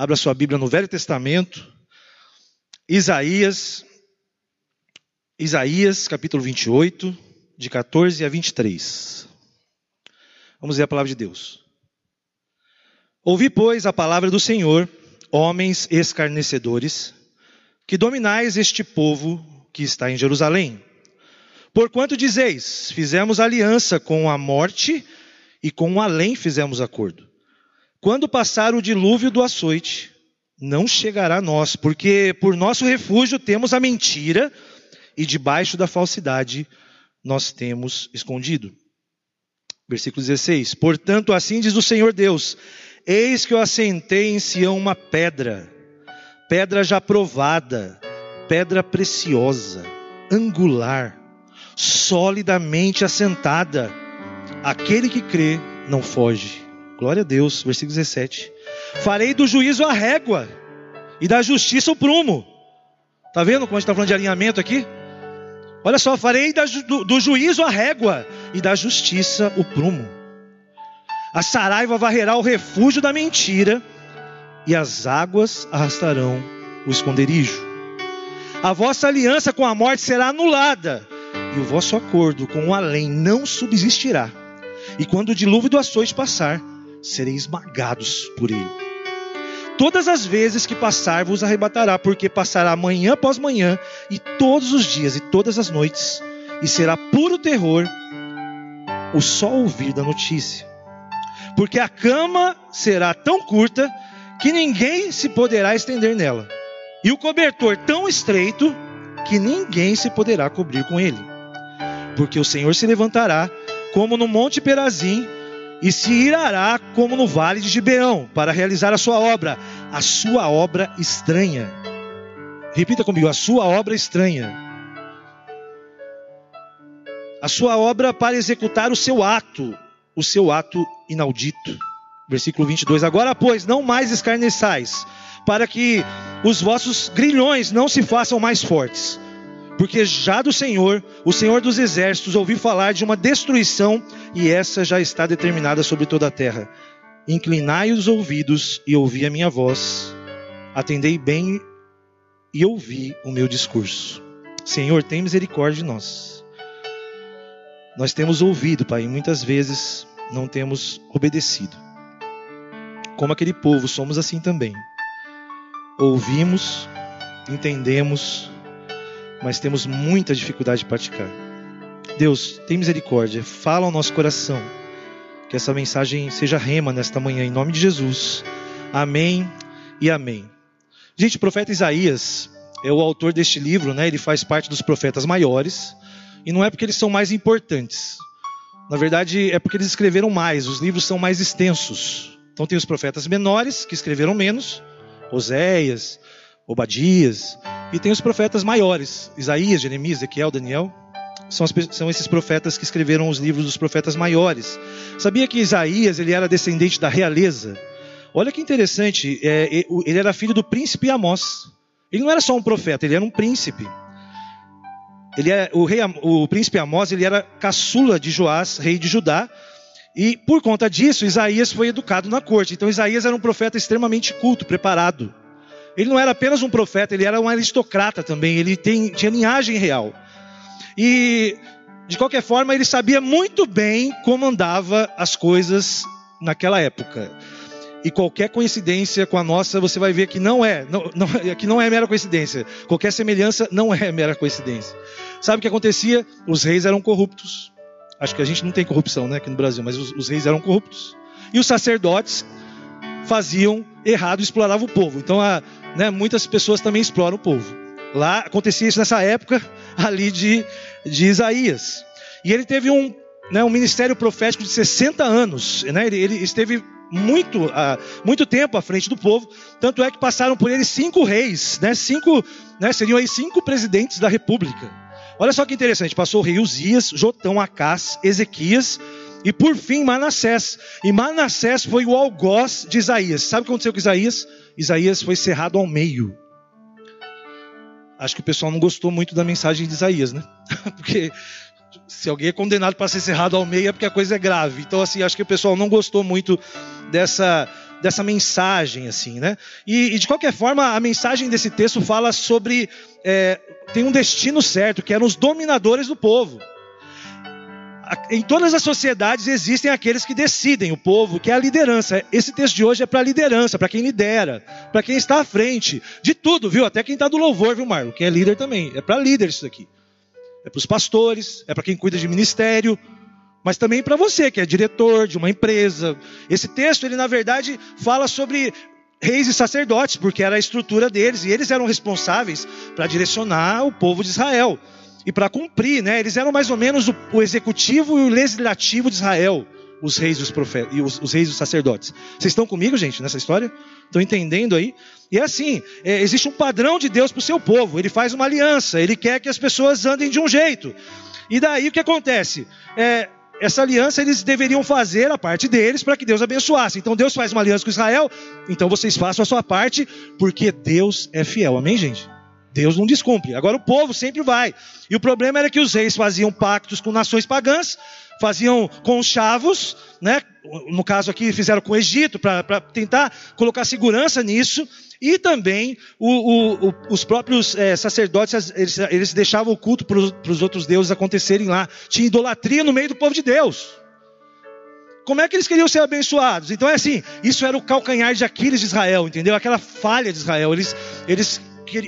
Abra sua Bíblia no Velho Testamento. Isaías, Isaías capítulo 28, de 14 a 23. Vamos ver a palavra de Deus. Ouvi, pois, a palavra do Senhor, homens escarnecedores, que dominais este povo que está em Jerusalém. Porquanto dizeis: Fizemos aliança com a morte e com o além fizemos acordo. Quando passar o dilúvio do açoite, não chegará a nós, porque por nosso refúgio temos a mentira e debaixo da falsidade nós temos escondido. Versículo 16: Portanto, assim diz o Senhor Deus: Eis que eu assentei em Sião uma pedra, pedra já provada, pedra preciosa, angular, solidamente assentada. Aquele que crê não foge. Glória a Deus, versículo 17. Farei do juízo a régua e da justiça o prumo. Tá vendo como a gente está falando de alinhamento aqui? Olha só, farei do, do juízo a régua e da justiça o prumo. A saraiva varrerá o refúgio da mentira e as águas arrastarão o esconderijo. A vossa aliança com a morte será anulada e o vosso acordo com o além não subsistirá. E quando o dilúvio do açoite passar, sereis esmagados por ele. Todas as vezes que passar, vos arrebatará, porque passará manhã após manhã, e todos os dias e todas as noites, e será puro terror o só ouvir da notícia. Porque a cama será tão curta que ninguém se poderá estender nela, e o cobertor tão estreito que ninguém se poderá cobrir com ele. Porque o Senhor se levantará como no monte Perazim e se irará como no vale de Gibeão, para realizar a sua obra, a sua obra estranha. Repita comigo, a sua obra estranha. A sua obra para executar o seu ato, o seu ato inaudito. Versículo 22. Agora, pois, não mais escarneçais, para que os vossos grilhões não se façam mais fortes porque já do Senhor, o Senhor dos exércitos, ouvi falar de uma destruição e essa já está determinada sobre toda a terra. Inclinai os ouvidos e ouvi a minha voz. Atendei bem e ouvi o meu discurso. Senhor, tem misericórdia de nós. Nós temos ouvido, Pai, e muitas vezes não temos obedecido. Como aquele povo, somos assim também. Ouvimos, entendemos, mas temos muita dificuldade de praticar. Deus, tem misericórdia, fala ao nosso coração, que essa mensagem seja rema nesta manhã, em nome de Jesus. Amém e amém. Gente, o profeta Isaías é o autor deste livro, né? Ele faz parte dos profetas maiores, e não é porque eles são mais importantes. Na verdade, é porque eles escreveram mais, os livros são mais extensos. Então tem os profetas menores, que escreveram menos, Oséias, Obadias, e tem os profetas maiores, Isaías, Jeremias, Ezequiel, Daniel. São, as, são, esses profetas que escreveram os livros dos profetas maiores. Sabia que Isaías ele era descendente da realeza? Olha que interessante, é, ele era filho do príncipe Amós. Ele não era só um profeta, ele era um príncipe. Ele é, o, rei, o príncipe Amós ele era caçula de Joás, rei de Judá, e por conta disso Isaías foi educado na corte. Então Isaías era um profeta extremamente culto, preparado. Ele não era apenas um profeta, ele era um aristocrata também, ele tem, tinha linhagem real. E, de qualquer forma, ele sabia muito bem como andava as coisas naquela época. E qualquer coincidência com a nossa, você vai ver que não é, não, não, que não é mera coincidência. Qualquer semelhança não é mera coincidência. Sabe o que acontecia? Os reis eram corruptos. Acho que a gente não tem corrupção né, aqui no Brasil, mas os, os reis eram corruptos. E os sacerdotes faziam errado exploravam o povo. Então a, né, muitas pessoas também exploram o povo. Lá acontecia isso nessa época ali de, de Isaías. E ele teve um, né, um ministério profético de 60 anos. Né, ele, ele esteve muito, uh, muito tempo à frente do povo. Tanto é que passaram por ele cinco reis, né, cinco, né, seriam aí cinco presidentes da república. Olha só que interessante: passou o rei Uzias, Jotão, Acás, Ezequias e por fim Manassés. E Manassés foi o algoz de Isaías. Sabe o que aconteceu com Isaías? Isaías foi cerrado ao meio. Acho que o pessoal não gostou muito da mensagem de Isaías, né? Porque se alguém é condenado para ser cerrado ao meio é porque a coisa é grave. Então, assim, acho que o pessoal não gostou muito dessa, dessa mensagem, assim, né? E, e, de qualquer forma, a mensagem desse texto fala sobre é, tem um destino certo, que eram os dominadores do povo. Em todas as sociedades existem aqueles que decidem o povo, que é a liderança. Esse texto de hoje é para a liderança, para quem lidera, para quem está à frente de tudo, viu? Até quem está do louvor, viu, Marlon? Quem é líder também. É para líder isso daqui. É para os pastores, é para quem cuida de ministério, mas também para você que é diretor de uma empresa. Esse texto, ele na verdade fala sobre reis e sacerdotes, porque era a estrutura deles e eles eram responsáveis para direcionar o povo de Israel e para cumprir, né? Eles eram mais ou menos o, o, executivo e o legislativo de Israel, os reis e os profetas e os, os reis e os sacerdotes. Vocês estão comigo, gente, nessa história? Estão entendendo aí? E é assim, é, existe um padrão de Deus para o seu povo. Ele faz uma aliança, ele quer que as pessoas andem de um jeito. E daí o que acontece? É, essa aliança eles deveriam fazer a parte deles para que Deus abençoasse. Então Deus faz uma aliança com Israel, então vocês façam a sua parte, porque Deus é fiel. Amém, gente? Deus não descumpre. Agora o povo sempre vai. E o problema era que os reis faziam pactos com nações pagãs, faziam com chavos, né? No caso aqui fizeram com o Egito para tentar colocar segurança nisso. E também o, o, os próprios é, sacerdotes, eles, eles, deixavam o culto para os outros deuses acontecerem lá. Tinha idolatria no meio do povo de Deus. Como é que eles queriam ser abençoados? Então é assim, isso era o calcanhar de Aquiles de Israel, entendeu? Aquela falha de Israel. Eles, eles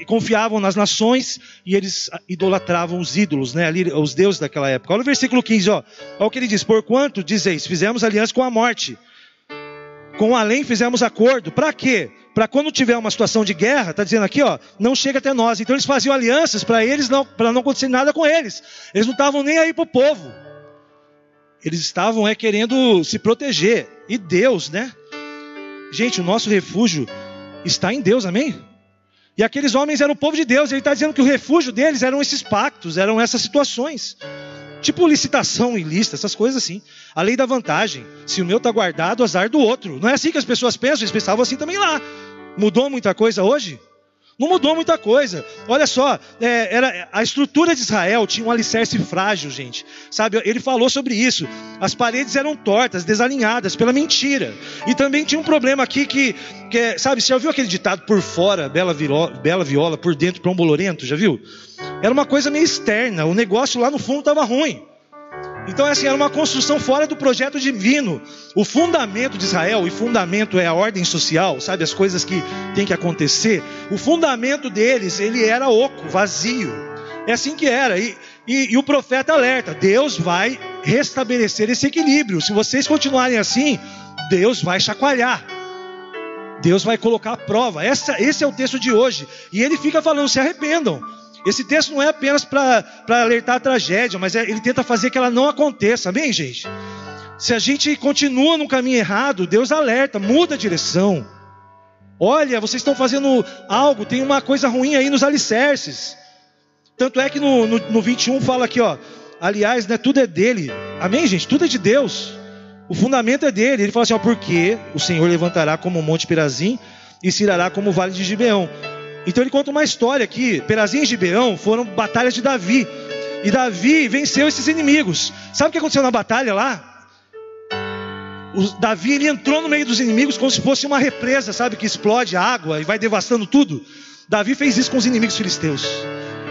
confiavam nas nações e eles idolatravam os ídolos, né? Os deuses daquela época. Olha o versículo 15, ó. Olha o que ele diz: Porquanto, dizeis, fizemos aliança com a morte, com além fizemos acordo. Para quê? para quando tiver uma situação de guerra, está dizendo aqui, ó, não chega até nós. Então eles faziam alianças para eles não, para não acontecer nada com eles. Eles não estavam nem aí para o povo. Eles estavam é querendo se proteger. E Deus, né? Gente, o nosso refúgio está em Deus, amém? E aqueles homens eram o povo de Deus. Ele está dizendo que o refúgio deles eram esses pactos, eram essas situações. Tipo licitação ilícita, essas coisas assim. A lei da vantagem. Se o meu está guardado, azar do outro. Não é assim que as pessoas pensam, eles pensavam assim também lá. Mudou muita coisa hoje? Não mudou muita coisa. Olha só, é, era, a estrutura de Israel tinha um alicerce frágil, gente. Sabe, ele falou sobre isso. As paredes eram tortas, desalinhadas pela mentira. E também tinha um problema aqui que, que é, sabe, você já viu aquele ditado por fora, bela, viola, bela viola, por dentro, pão bolorento? Já viu? Era uma coisa meio externa. O negócio lá no fundo estava ruim. Então, assim, era uma construção fora do projeto divino. O fundamento de Israel, e fundamento é a ordem social, sabe, as coisas que tem que acontecer. O fundamento deles, ele era oco, vazio. É assim que era. E, e, e o profeta alerta: Deus vai restabelecer esse equilíbrio. Se vocês continuarem assim, Deus vai chacoalhar. Deus vai colocar a prova. Essa, esse é o texto de hoje. E ele fica falando: se arrependam. Esse texto não é apenas para alertar a tragédia, mas é, ele tenta fazer que ela não aconteça. Amém, gente? Se a gente continua no caminho errado, Deus alerta, muda a direção. Olha, vocês estão fazendo algo, tem uma coisa ruim aí nos alicerces. Tanto é que no, no, no 21 fala aqui, ó. Aliás, né, tudo é dele. Amém, gente? Tudo é de Deus. O fundamento é dele. Ele fala assim: ó, porque o Senhor levantará como o Monte Perazim e se irá como o Vale de Gibeão. Então ele conta uma história aqui. Perazim e Gibeão foram batalhas de Davi. E Davi venceu esses inimigos. Sabe o que aconteceu na batalha lá? O Davi ele entrou no meio dos inimigos como se fosse uma represa, sabe? Que explode água e vai devastando tudo. Davi fez isso com os inimigos filisteus.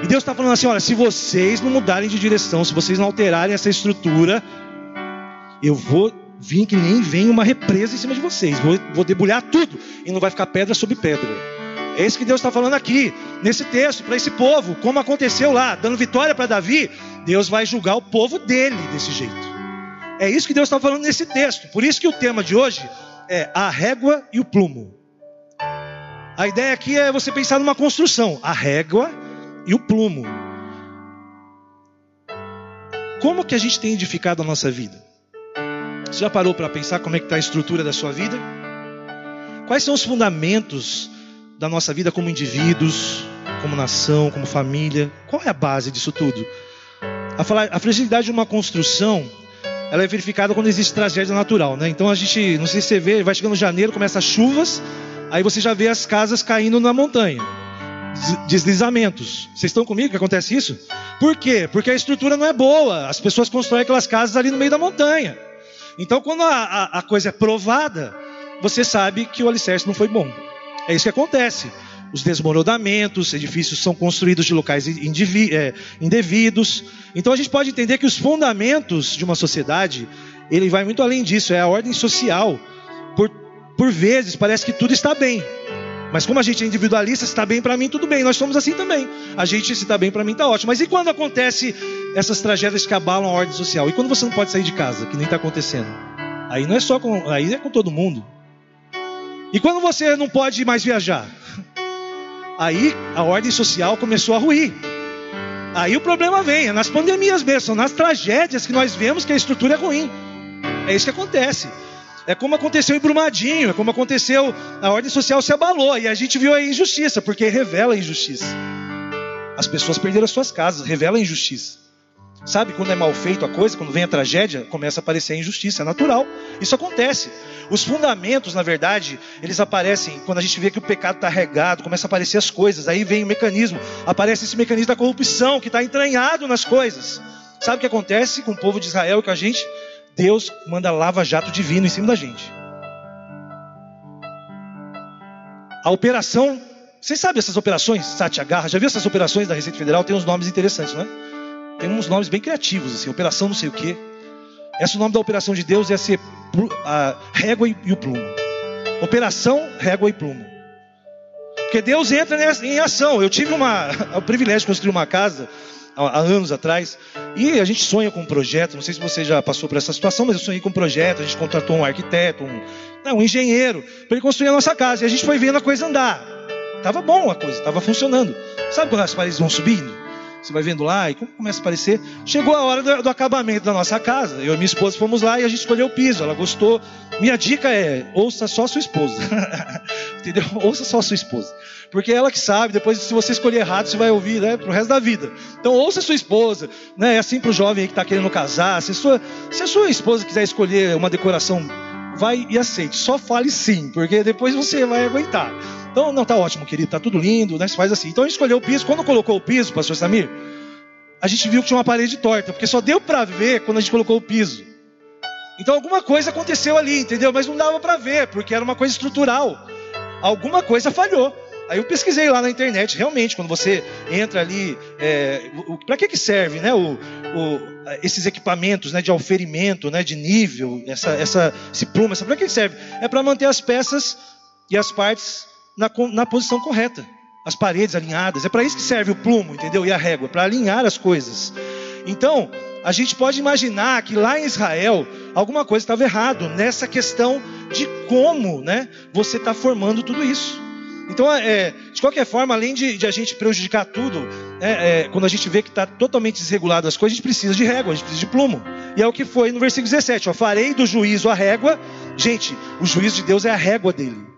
E Deus está falando assim: olha, se vocês não mudarem de direção, se vocês não alterarem essa estrutura, eu vou vir que nem vem uma represa em cima de vocês. Vou, vou debulhar tudo. E não vai ficar pedra sobre pedra. É isso que Deus está falando aqui, nesse texto, para esse povo, como aconteceu lá, dando vitória para Davi, Deus vai julgar o povo dele desse jeito. É isso que Deus está falando nesse texto. Por isso que o tema de hoje é a régua e o plumo. A ideia aqui é você pensar numa construção, a régua e o plumo. Como que a gente tem edificado a nossa vida? Você já parou para pensar como é que está a estrutura da sua vida? Quais são os fundamentos da nossa vida como indivíduos, como nação, como família. Qual é a base disso tudo? A, fragilidade de uma construção, ela é verificada quando existe tragédia natural, né? Então a gente, não sei se você vê, vai chegando janeiro, começa as chuvas, aí você já vê as casas caindo na montanha. Deslizamentos. Vocês estão comigo que acontece isso? Por quê? Porque a estrutura não é boa. As pessoas constroem aquelas casas ali no meio da montanha. Então, quando a, a, a coisa é provada, você sabe que o alicerce não foi bom. É isso que acontece. Os desmoronamentos, edifícios são construídos de locais é, indevidos. Então a gente pode entender que os fundamentos de uma sociedade, ele vai muito além disso, é a ordem social. Por, por vezes parece que tudo está bem. Mas como a gente é individualista, se está bem para mim, tudo bem. Nós somos assim também. A gente, se está bem para mim, está ótimo. Mas e quando acontece essas tragédias que abalam a ordem social? E quando você não pode sair de casa, que nem está acontecendo? Aí não é só com, aí é com todo mundo. E quando você não pode mais viajar? Aí a ordem social começou a ruir. Aí o problema vem, é nas pandemias mesmo, são nas tragédias que nós vemos que a estrutura é ruim. É isso que acontece. É como aconteceu em Brumadinho, é como aconteceu, a ordem social se abalou e a gente viu a injustiça, porque revela a injustiça. As pessoas perderam as suas casas, revela a injustiça. Sabe quando é mal feito a coisa, quando vem a tragédia, começa a aparecer a injustiça, é natural. Isso acontece. Os fundamentos, na verdade, eles aparecem quando a gente vê que o pecado está regado, começa a aparecer as coisas, aí vem o mecanismo, aparece esse mecanismo da corrupção que está entranhado nas coisas. Sabe o que acontece com o povo de Israel e com a gente? Deus manda lava-jato divino em cima da gente. A operação, vocês sabem essas operações, Satyagarra? Já viu essas operações da Receita Federal? Tem uns nomes interessantes, não é? Tem uns nomes bem criativos, assim, operação não sei o quê. Esse é o nome da operação de Deus é ser a régua e o plumo. Operação, régua e plumo. Porque Deus entra em ação. Eu tive uma, o privilégio de construir uma casa há anos atrás. E a gente sonha com um projeto. Não sei se você já passou por essa situação, mas eu sonhei com um projeto. A gente contratou um arquiteto, um, não, um engenheiro, para ele construir a nossa casa. E a gente foi vendo a coisa andar. Tava bom a coisa, tava funcionando. Sabe quando as paredes vão subindo? Você vai vendo lá e como começa a aparecer. Chegou a hora do, do, acabamento da nossa casa. Eu e minha esposa fomos lá e a gente escolheu o piso. Ela gostou. Minha dica é: ouça só sua esposa. Entendeu? Ouça só sua esposa. Porque ela que sabe, depois se você escolher errado, você vai ouvir né, pro resto da vida. Então ouça sua esposa, né? É assim pro jovem que está querendo casar. Se sua, se a sua esposa quiser escolher uma decoração, vai e aceite. Só fale sim, porque depois você vai aguentar. Então, não, tá ótimo, querido, tá tudo lindo, né? Você faz assim. Então a gente escolheu o piso. Quando colocou o piso, pastor Samir, a gente viu que tinha uma parede torta, porque só deu para ver quando a gente colocou o piso. Então alguma coisa aconteceu ali, entendeu? Mas não dava para ver, porque era uma coisa estrutural. Alguma coisa falhou. Aí eu pesquisei lá na internet, realmente, quando você entra ali, é, para que, que serve né, o, o, esses equipamentos né, de auferimento, né, de nível, essa, essa, esse plumo, para que, que serve? É para manter as peças e as partes na, na posição correta, as paredes alinhadas. É para isso que serve o plumo, entendeu? E a régua, para alinhar as coisas. Então, a gente pode imaginar que lá em Israel alguma coisa estava errado nessa questão de como né, você está formando tudo isso. Então, é, de qualquer forma, além de, de a gente prejudicar tudo, é, é, quando a gente vê que está totalmente desregulado as coisas, a gente precisa de régua, a gente precisa de plumo. E é o que foi no versículo 17: ó, farei do juízo a régua. Gente, o juízo de Deus é a régua dele.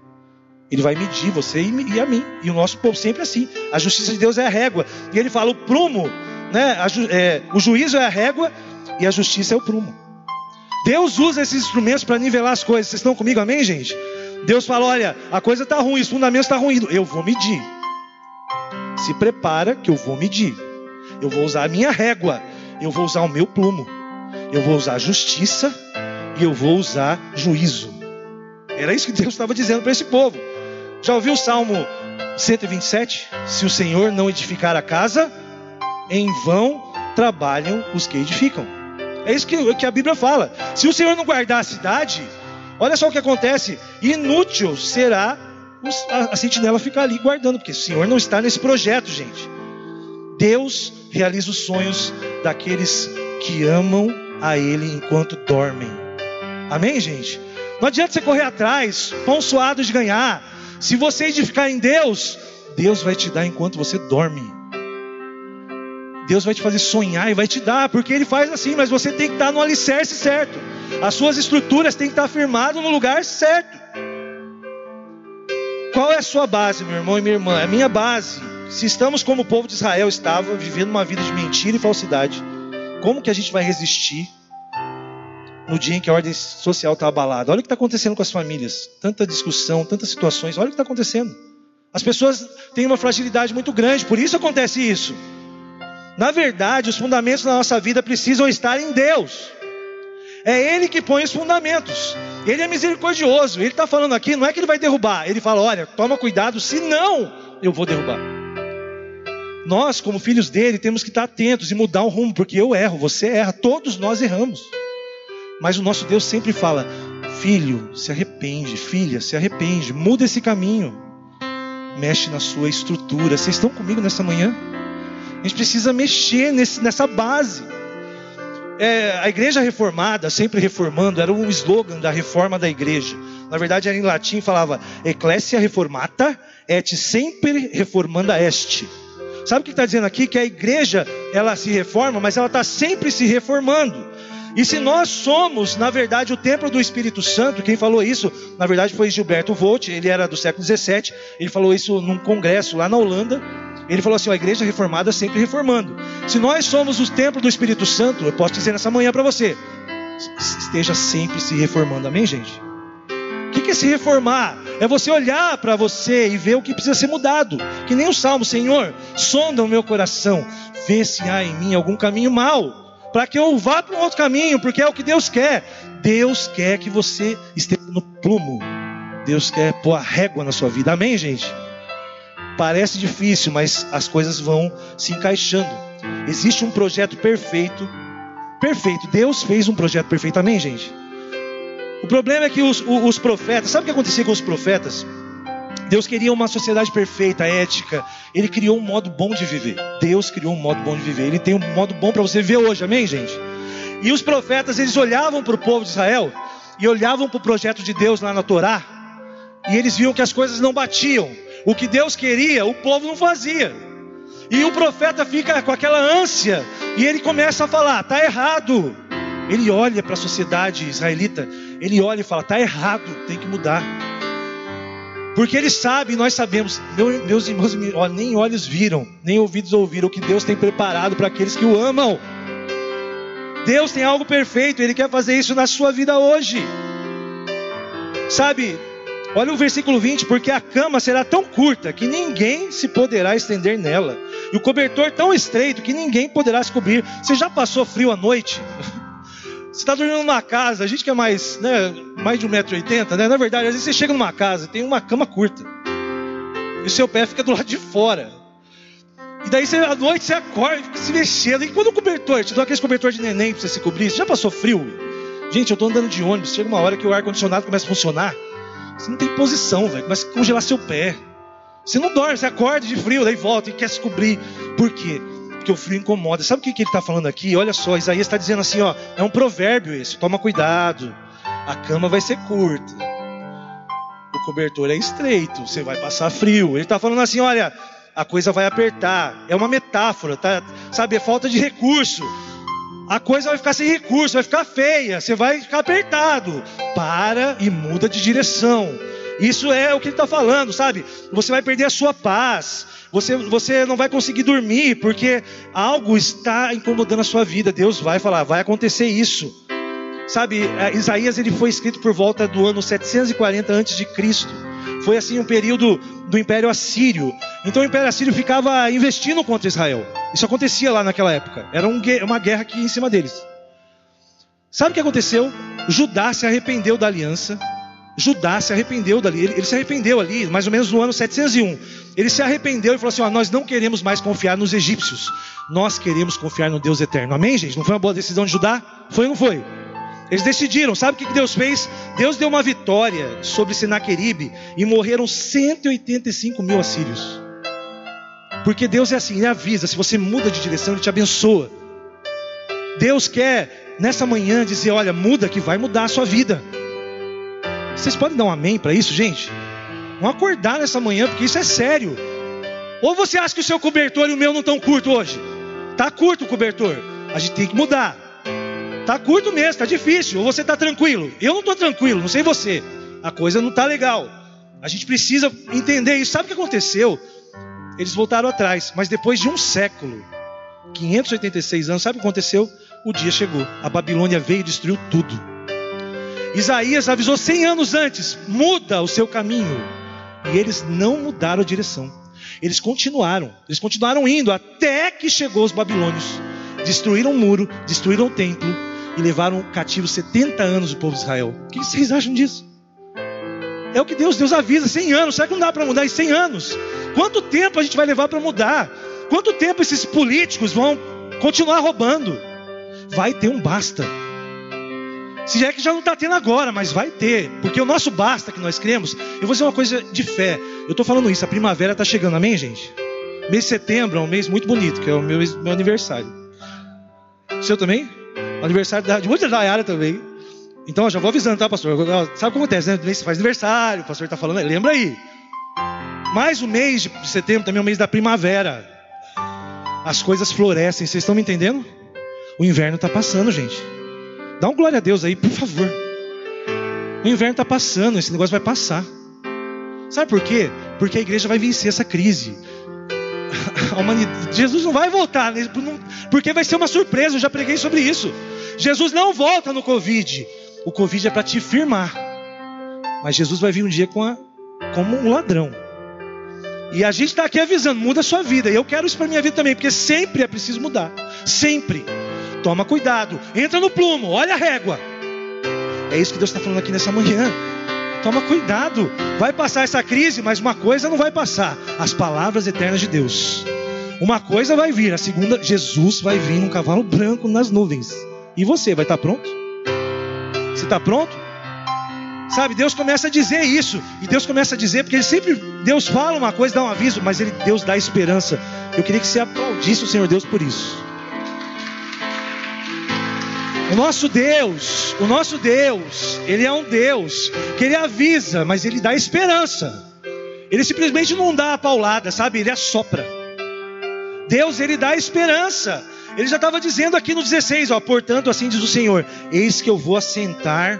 Ele vai medir você e, a mim. E o nosso povo sempre é assim. A justiça de Deus é a régua. E ele fala: o prumo, né, a, é, o juízo é a régua e a justiça é o prumo. Deus usa esses instrumentos para nivelar as coisas. Vocês estão comigo, amém, gente? Deus fala: olha, a coisa está ruim, os fundamentos estão tá ruins. Eu vou medir. Se prepara que eu vou medir. Eu vou usar a minha régua. Eu vou usar o meu plumo. Eu vou usar justiça e eu vou usar juízo. Era isso que Deus estava dizendo para esse povo. Já ouviu o Salmo 127? Se o Senhor não edificar a casa, em vão trabalham os que edificam. É isso que, que a Bíblia fala. Se o Senhor não guardar a cidade, Olha só o que acontece: inútil será a, sentinela ficar ali guardando, porque o Senhor não está nesse projeto, gente. Deus realiza os sonhos daqueles que amam a Ele enquanto dormem. Amém, gente? Não adianta você correr atrás, pão suado de ganhar. Se você edificar em Deus, Deus vai te dar enquanto você dorme. Deus vai te fazer sonhar e vai te dar, porque Ele faz assim, mas você tem que estar no alicerce certo. As suas estruturas têm que estar firmadas no lugar certo. Qual é a sua base, meu irmão e minha irmã? É a minha base. Se estamos como o povo de Israel estava, vivendo uma vida de mentira e falsidade, como que a gente vai resistir no dia em que a ordem social está abalada? Olha o que está acontecendo com as famílias. Tanta discussão, tantas situações. Olha o que está acontecendo. As pessoas têm uma fragilidade muito grande, por isso acontece isso. Na verdade, os fundamentos da nossa vida precisam estar em Deus. É Ele que põe os fundamentos. Ele é misericordioso. Ele está falando aqui, não é que ele vai derrubar. Ele fala: olha, toma cuidado, senão eu vou derrubar. Nós, como filhos dele, temos que estar atentos e mudar o rumo, porque eu erro, você erra, todos nós erramos. Mas o nosso Deus sempre fala: filho, se arrepende, filha, se arrepende, muda esse caminho, mexe na sua estrutura. Vocês estão comigo nessa manhã? A gente precisa mexer nesse, nessa base. É, a igreja reformada, sempre reformando, era um slogan da reforma da igreja. Na verdade, era em latim, falava Ecclesia reformata et sempre reformanda est. Sabe o que está dizendo aqui? Que a igreja ela se reforma, mas ela está sempre se reformando. E se nós somos, na verdade, o templo do Espírito Santo, quem falou isso, na verdade, foi Gilberto Volt, ele era do século XVII, ele falou isso num congresso lá na Holanda. Ele falou assim: a igreja reformada sempre reformando. Se nós somos o templo do Espírito Santo, eu posso dizer nessa manhã para você, esteja sempre se reformando, amém, gente? O que é se reformar? É você olhar para você e ver o que precisa ser mudado. Que nem o salmo, Senhor, sonda o meu coração, vê se há em mim algum caminho mau para que eu vá para um outro caminho, porque é o que Deus quer. Deus quer que você esteja no plumo. Deus quer pôr a régua na sua vida. Amém, gente? Parece difícil, mas as coisas vão se encaixando. Existe um projeto perfeito. Perfeito. Deus fez um projeto perfeito. Amém, gente? O problema é que os, os profetas, sabe o que acontecia com os profetas? Deus queria uma sociedade perfeita, ética. Ele criou um modo bom de viver. Deus criou um modo bom de viver. Ele tem um modo bom para você viver hoje, amém, gente? E os profetas, eles olhavam para o povo de Israel e olhavam para o projeto de Deus lá na Torá e eles viam que as coisas não batiam. O que Deus queria, o povo não fazia. E o profeta fica com aquela ânsia e ele começa a falar: está errado. Ele olha para a sociedade israelita, ele olha e fala: está errado, tem que mudar. Porque ele sabe, nós sabemos, meus irmãos, nem olhos viram, nem ouvidos ouviram o que Deus tem preparado para aqueles que o amam. Deus tem algo perfeito, Ele quer fazer isso na sua vida hoje. Sabe, olha o versículo 20: porque a cama será tão curta que ninguém se poderá estender nela, e o cobertor tão estreito que ninguém poderá se cobrir. Você já passou frio à noite? Você está dormindo numa casa, a gente que é mais, né, mais de 1,80m, né? Na verdade, às vezes você chega numa casa tem uma cama curta. E o seu pé fica do lado de fora. E daí você, à noite você acorda fica se mexendo. E quando o cobertor, te dá aquele cobertor de neném para você se cobrir, você já passou frio? Gente, eu estou andando de ônibus, chega uma hora que o ar-condicionado começa a funcionar. Você não tem posição, velho. Começa a congelar seu pé. Você não dorme, você acorda de frio, daí volta e quer se cobrir. Por quê? Porque o frio incomoda. Sabe o que, ele está falando aqui? Olha só, Isaías está dizendo assim: ó, é um provérbio esse, toma cuidado, a cama vai ser curta, o cobertor é estreito, você vai passar frio. Ele está falando assim: olha, a coisa vai apertar, é uma metáfora, tá? sabe? É falta de recurso. A coisa vai ficar sem recurso, vai ficar feia, você vai ficar apertado. Para e muda de direção. Isso é o que ele está falando, sabe? Você vai perder a sua paz, você, você não vai conseguir dormir porque algo está incomodando a sua vida. Deus vai falar, vai acontecer isso. Sabe, é, Isaías ele foi escrito por volta do ano 740 antes de Cristo. Foi assim um período do Império Assírio. Então o Império Assírio ficava investindo contra Israel. Isso acontecia lá naquela época. Era uma guerra aqui em cima deles. Sabe o que aconteceu? Judá se arrependeu da aliança. Judá se arrependeu dali. Ele, ele, se arrependeu ali, mais ou menos no ano 701. Ele se arrependeu e falou assim: ó, Nós não queremos mais confiar nos egípcios. Nós queremos confiar no Deus eterno. Amém, gente? Não foi uma boa decisão de Judá? Foi ou não foi? Eles decidiram. Sabe o que Deus fez? Deus deu uma vitória sobre Senaqueribe e morreram 185 mil assírios. Porque Deus é assim, Ele avisa. Se você muda de direção, Ele te abençoa. Deus quer nessa manhã dizer: Olha, muda que vai mudar a sua vida. Vocês podem dar um amém para isso, gente? Vamos acordar nessa manhã, porque isso é sério. Ou você acha que o seu cobertor e o meu não estão curto hoje? Tá curto o cobertor. A gente tem que mudar. Tá curto mesmo, tá difícil. Ou você tá tranquilo? Eu não estou tranquilo, não sei você. A coisa não tá legal. A gente precisa entender isso. Sabe o que aconteceu? Eles voltaram atrás, mas depois de um século, 586 anos, sabe o que aconteceu? O dia chegou. A Babilônia veio e destruiu tudo. Isaías avisou 100 anos antes: muda o seu caminho. E eles não mudaram a direção. Eles continuaram, eles continuaram indo até que chegou os babilônios. Destruíram o muro, destruíram o templo. e levaram cativo 70 anos o povo de Israel. O que vocês acham disso? É o que Deus, Deus avisa, 100 anos. Será que não dá para mudar em 100 anos? Quanto tempo a gente vai levar para mudar? Quanto tempo esses políticos vão continuar roubando? Vai ter um basta. Se é que já não está tendo agora, mas vai ter. Porque o nosso basta que nós cremos. Eu vou dizer uma coisa de fé. Eu estou falando isso, a primavera está chegando, amém, gente? Mês de setembro é um mês muito bonito, que é o meu, meu aniversário. Seu também? O aniversário de muita da área também. Então, já vou avisando, tá, pastor? Sabe o que acontece, né? Você faz aniversário, o pastor está falando, lembra aí. Mas o mês de setembro também é o mês da primavera. As coisas florescem, vocês estão me entendendo? O inverno está passando, gente. Dá um glória a Deus aí, por favor. O inverno está passando, esse negócio vai passar. Sabe por quê? Porque a igreja vai vencer essa crise. Jesus não vai voltar, né? porque vai ser uma surpresa. Eu já preguei sobre isso. Jesus não volta no Covid. O Covid é para te firmar. Mas Jesus vai vir um dia com a, como um ladrão. E a gente está aqui avisando, muda a sua vida. E eu quero isso para minha vida também, porque sempre é preciso mudar. Sempre. Toma cuidado. Entra no plumo, olha a régua. É isso que Deus está falando aqui nessa manhã. Toma cuidado. Vai passar essa crise, mas uma coisa não vai passar: as palavras eternas de Deus. Uma coisa vai vir, a segunda, Jesus vai vir num cavalo branco nas nuvens. E você vai estar pronto? Você está pronto? Sabe, Deus começa a dizer isso. E Deus começa a dizer, porque ele sempre, Deus fala uma coisa, dá um aviso, mas ele, Deus dá esperança. Eu queria que você aplaudisse o Senhor Deus por isso. O nosso Deus, o nosso Deus, Ele é um Deus que Ele avisa, mas Ele dá esperança. Ele simplesmente não dá a paulada, sabe? Ele assopra. Deus, Ele dá esperança. Ele já estava dizendo aqui no 16, ó, portanto, assim diz o Senhor: Eis que eu vou assentar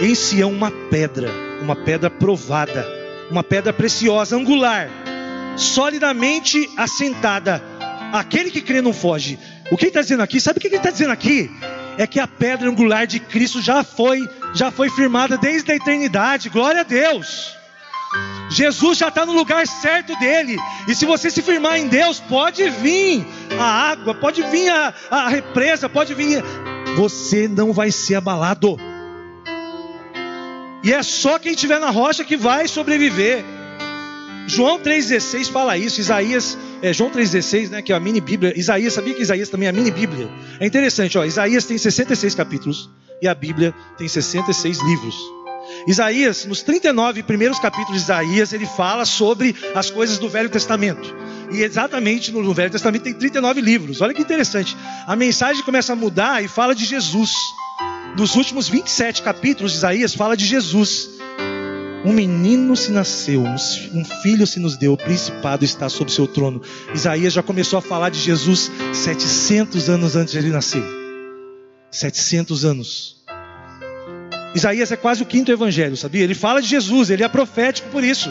em Sião uma pedra, uma pedra provada, uma pedra preciosa, angular, solidamente assentada. Aquele que crê não foge. O que ele está dizendo aqui? Sabe o que ele está dizendo aqui? É que a pedra angular de Cristo já foi, já foi firmada desde a eternidade. Glória a Deus. Jesus já está no lugar certo dele. E se você se firmar em Deus, pode vir a água, pode vir a, a represa, pode vir. Você não vai ser abalado. E é só quem estiver na rocha que vai sobreviver. João 3,16 fala isso. Isaías, é, João 3,16, né, que é a mini Bíblia. Isaías, sabia que Isaías também é a mini Bíblia? É interessante, ó. Isaías tem 66 capítulos e a Bíblia tem 66 livros. Isaías, nos 39 primeiros capítulos de Isaías, ele fala sobre as coisas do Velho Testamento. E exatamente no Velho Testamento tem 39 livros. Olha que interessante. A mensagem começa a mudar e fala de Jesus. Nos últimos 27 capítulos, Isaías fala de Jesus. Um menino se nasceu, um filho se nos deu, o principado está sobre seu trono. Isaías já começou a falar de Jesus 700 anos antes de ele nascer. 700 anos. Isaías é quase o quinto evangelho, sabia? Ele fala de Jesus, ele é profético por isso.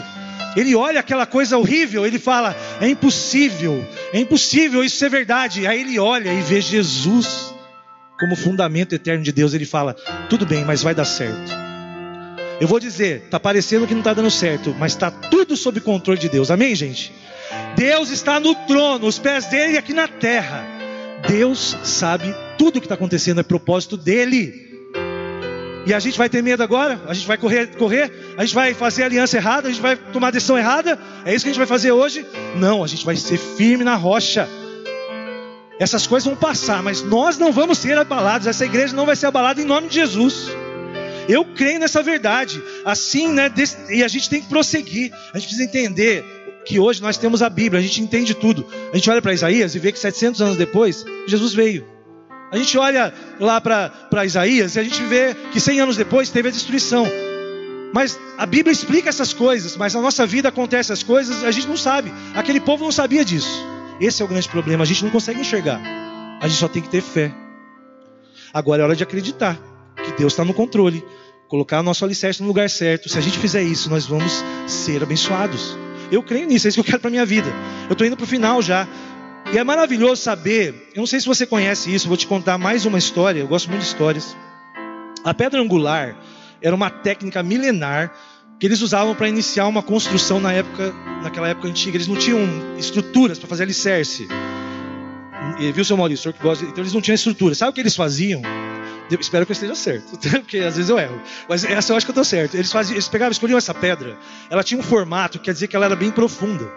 Ele olha aquela coisa horrível, ele fala: é impossível, é impossível isso ser verdade. Aí ele olha e vê Jesus como fundamento eterno de Deus. Ele fala: tudo bem, mas vai dar certo. Eu vou dizer, está parecendo que não está dando certo, mas está tudo sob controle de Deus. Amém, gente? Deus está no trono, os pés dele aqui na terra. Deus sabe tudo o que está acontecendo, é propósito dele. E a gente vai ter medo agora? A gente vai correr, correr? A gente vai fazer aliança errada? A gente vai tomar decisão errada? É isso que a gente vai fazer hoje? Não, a gente vai ser firme na rocha. Essas coisas vão passar, mas nós não vamos ser abalados. Essa igreja não vai ser abalada em nome de Jesus. Eu creio nessa verdade. Assim, né? E a gente tem que prosseguir. A gente precisa entender que hoje nós temos a Bíblia, a gente entende tudo. A gente olha para Isaías e vê que 700 anos depois, Jesus veio. A gente olha lá para Isaías e a gente vê que 100 anos depois teve a destruição. Mas a Bíblia explica essas coisas, mas na nossa vida acontecem essas coisas, a gente não sabe. Aquele povo não sabia disso. Esse é o grande problema, a gente não consegue enxergar. A gente só tem que ter fé. Agora é hora de acreditar que Deus está no controle, colocar o nosso alicerce no lugar certo. Se a gente fizer isso, nós vamos ser abençoados. Eu creio nisso, é isso que eu quero para minha vida. Eu estou indo para o final já. E é maravilhoso saber, eu não sei se você conhece isso, vou te contar mais uma história, eu gosto muito de histórias. A pedra angular era uma técnica milenar que eles usavam para iniciar uma construção na época, naquela época antiga. Eles não tinham estruturas para fazer alicerce. E, viu, seu Maurício, que gosta? Então eles não tinham estrutura. Sabe o que eles faziam? Eu espero que eu esteja certo, porque às vezes eu erro. Mas essa eu acho que eu estou certo. Eles, faziam, eles pegavam, escolhiam essa pedra. Ela tinha um formato, quer dizer que ela era bem profunda.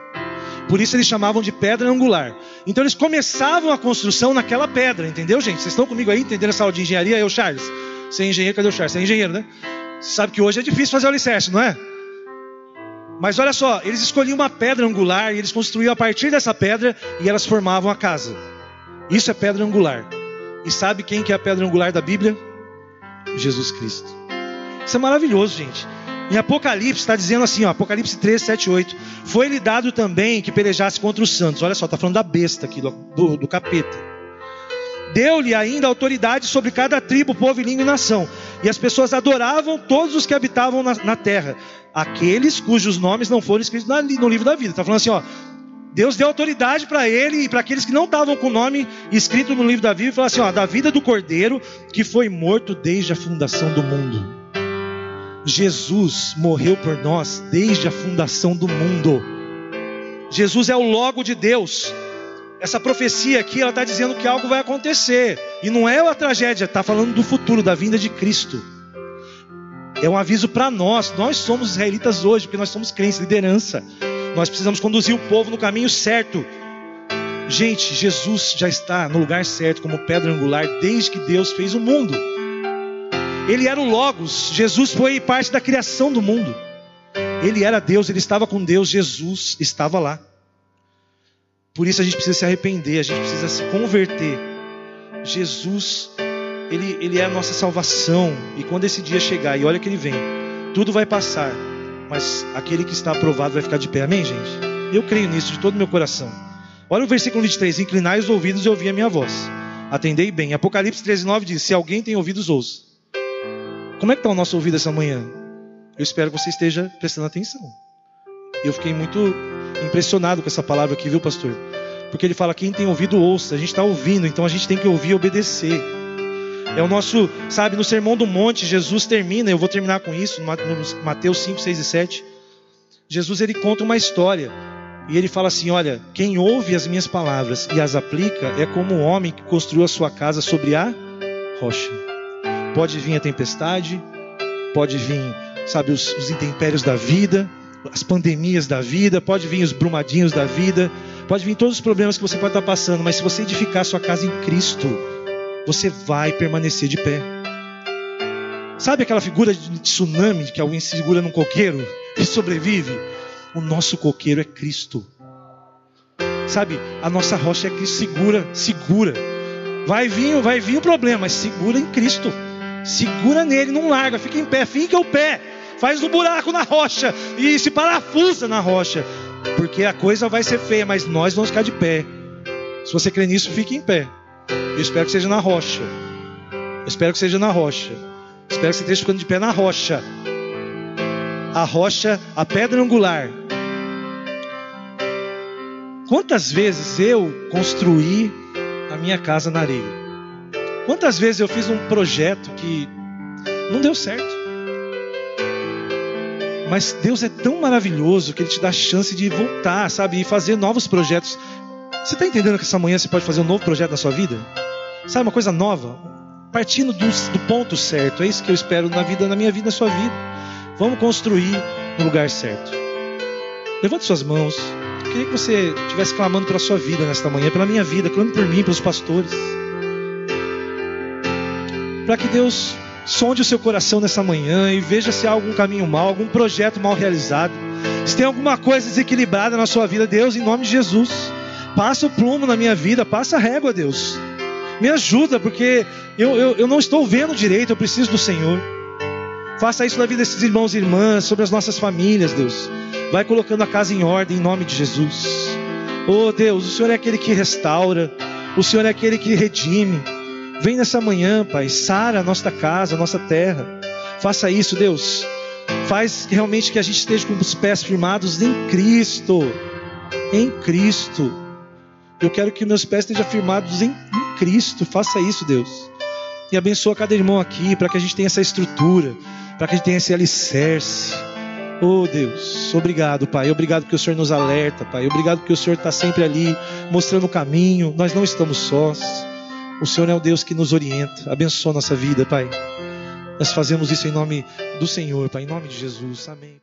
Por isso eles chamavam de pedra angular. Então eles começavam a construção naquela pedra, entendeu, gente? Vocês estão comigo aí, entendendo essa aula de engenharia? Eu, Charles. Você é engenheiro, cadê o Charles? Você é engenheiro, né? Você sabe que hoje é difícil fazer o alicerce, não é? Mas olha só, eles escolhiam uma pedra angular e eles construíam a partir dessa pedra e elas formavam a casa. Isso é pedra angular. E sabe quem que é a pedra angular da Bíblia? Jesus Cristo. Isso é maravilhoso, gente. Em Apocalipse está dizendo assim, ó, Apocalipse 3, 7, 8. Foi-lhe dado também que pelejasse contra os santos. Olha só, está falando da besta aqui, do, do, capeta. Deu-lhe ainda autoridade sobre cada tribo, povo, língua e nação. E as pessoas adoravam todos os que habitavam na, na terra. Aqueles cujos nomes não foram escritos na, no livro da vida. Está falando assim, ó. Deus deu autoridade para ele e para aqueles que não estavam com o nome escrito no livro da vida, e falou assim: ó, da vida do cordeiro que foi morto desde a fundação do mundo. Jesus morreu por nós desde a fundação do mundo. Jesus é o Logo de Deus. Essa profecia aqui, ela está dizendo que algo vai acontecer. E não é uma tragédia, está falando do futuro, da vinda de Cristo. É um aviso para nós. Nós somos israelitas hoje, porque nós somos crentes, liderança. Nós precisamos conduzir o povo no caminho certo. Gente, Jesus já está no lugar certo, como pedra angular, desde que Deus fez o mundo. Ele era o Logos. Jesus foi parte da criação do mundo. Ele era Deus, ele estava com Deus, Jesus estava lá. Por isso a gente precisa se arrepender, a gente precisa se converter. Jesus, ele, ele é a nossa salvação. E quando esse dia chegar, e olha que ele vem, tudo vai passar, mas aquele que está aprovado vai ficar de pé. Amém, gente? Eu creio nisso de todo o meu coração. Olha o versículo 23: Inclinai os ouvidos e ouvi a minha voz. Atendei bem. Apocalipse 13, 9 diz: Se alguém tem ouvidos, ouça. Como é que está o nosso ouvido essa manhã? Eu espero que você esteja prestando atenção. Eu fiquei muito impressionado com essa palavra aqui, viu, pastor? Porque ele fala: quem tem ouvido, ouça. A gente está ouvindo, então a gente tem que ouvir e obedecer. É o nosso, sabe, no Sermão do Monte, Jesus termina, eu vou terminar com isso, no Mateus 5, 6 e 7. Jesus ele conta uma história e ele fala assim: Olha, quem ouve as minhas palavras e as aplica é como um homem que construiu a sua casa sobre a rocha. Pode vir a tempestade, pode vir, sabe, os, os intempérios da vida, as pandemias da vida, pode vir os brumadinhos da vida, pode vir todos os problemas que você pode estar passando, mas se você edificar a sua casa em Cristo, você vai permanecer de pé. Sabe aquela figura de tsunami que alguém segura num coqueiro e sobrevive? O nosso coqueiro é Cristo. Sabe, a nossa rocha é Cristo, segura, segura. Vai vir, vai vir o problema, mas segura em Cristo. Segura nele, não larga, fica em pé, fica o pé, faz um buraco na rocha e se parafusa na rocha, porque a coisa vai ser feia, mas nós vamos ficar de pé. Se você crê nisso, fique em pé. Eu espero que seja na rocha. Eu espero que seja na rocha. Eu espero que você esteja ficando de pé na rocha. A rocha, a pedra angular. Quantas vezes eu construí a minha casa na areia? Quantas vezes eu fiz um projeto que não deu certo? Mas Deus é tão maravilhoso que Ele te dá a chance de voltar, sabe? E fazer novos projetos. Você está entendendo que essa manhã você pode fazer um novo projeto na sua vida? Sabe, uma coisa nova? Partindo do, do ponto certo. É isso que eu espero na vida, na minha vida, na sua vida. Vamos construir no lugar certo. Levante suas mãos. Eu queria que você estivesse clamando pela sua vida nesta manhã, pela minha vida, clamando por mim, pelos pastores para que Deus sonde o seu coração nessa manhã e veja se há algum caminho mal, algum projeto mal realizado. Se tem alguma coisa desequilibrada na sua vida, Deus, em nome de Jesus, passa o plumo na minha vida, passa a régua, Deus. Me ajuda, porque eu, eu, eu não estou vendo direito, eu preciso do Senhor. Faça isso na vida desses irmãos e irmãs, sobre as nossas famílias, Deus. Vai colocando a casa em ordem em nome de Jesus. Oh Deus, o Senhor é aquele que restaura, o Senhor é aquele que redime. Vem nessa manhã, Pai, sara a nossa casa, a nossa terra. Faça isso, Deus. Faz realmente que a gente esteja com os pés firmados em Cristo. Em Cristo. Eu quero que meus pés estejam firmados em, em Cristo. Faça isso, Deus. E abençoa cada irmão aqui, para que a gente tenha essa estrutura, para que a gente tenha esse alicerce. Oh Deus, obrigado, Pai. Obrigado porque o Senhor nos alerta, Pai. Obrigado porque o Senhor está sempre ali mostrando o caminho. Nós não estamos sós. O Senhor é o Deus que nos orienta. Abençoa nossa vida, Pai. Nós fazemos isso em nome do Senhor, Pai, em nome de Jesus. Amém.